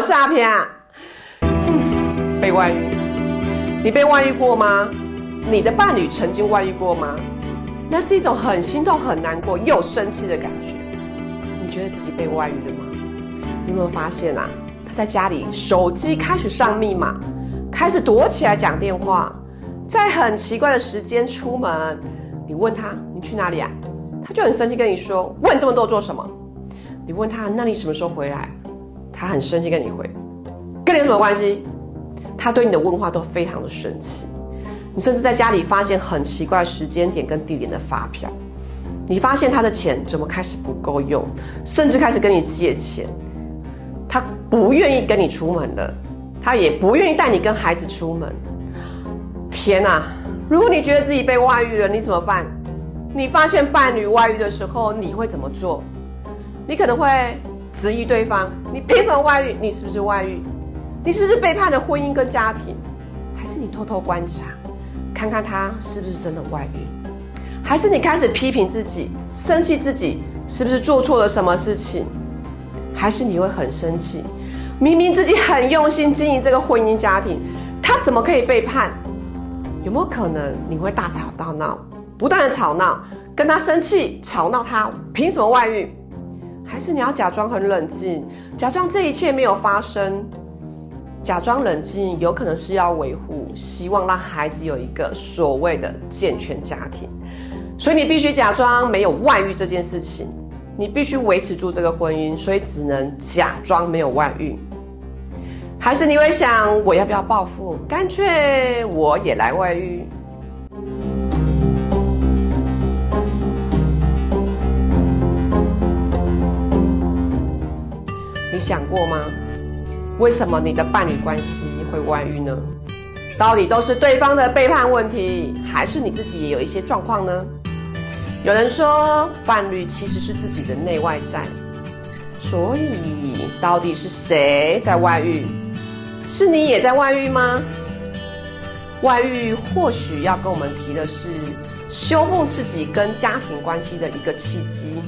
诈骗啊？被外遇，你被外遇过吗？你的伴侣曾经外遇过吗？那是一种很心痛、很难过又生气的感觉。你觉得自己被外遇了吗？你有没有发现啊？他在家里手机开始上密码，开始躲起来讲电话，在很奇怪的时间出门。你问他你去哪里啊？他就很生气跟你说：问这么多做什么？你问他那你什么时候回来？他很生气跟你回，跟你有什么关系？他对你的问话都非常的生气。你甚至在家里发现很奇怪时间点跟地点的发票，你发现他的钱怎么开始不够用，甚至开始跟你借钱。他不愿意跟你出门了，他也不愿意带你跟孩子出门。天哪！如果你觉得自己被外遇了，你怎么办？你发现伴侣外遇的时候，你会怎么做？你可能会质疑对方：你凭什么外遇？你是不是外遇？你是不是背叛了婚姻跟家庭？还是你偷偷观察，看看他是不是真的外遇？还是你开始批评自己，生气自己是不是做错了什么事情？还是你会很生气？明明自己很用心经营这个婚姻家庭，他怎么可以背叛？有没有可能你会大吵大闹，不断的吵闹，跟他生气，吵闹他凭什么外遇？还是你要假装很冷静，假装这一切没有发生？假装冷静，有可能是要维护，希望让孩子有一个所谓的健全家庭，所以你必须假装没有外遇这件事情，你必须维持住这个婚姻，所以只能假装没有外遇。还是你会想，我要不要报复？干脆我也来外遇。你想过吗？为什么你的伴侣关系会外遇呢？到底都是对方的背叛问题，还是你自己也有一些状况呢？有人说，伴侣其实是自己的内外在，所以到底是谁在外遇？是你也在外遇吗？外遇或许要跟我们提的是修复自己跟家庭关系的一个契机。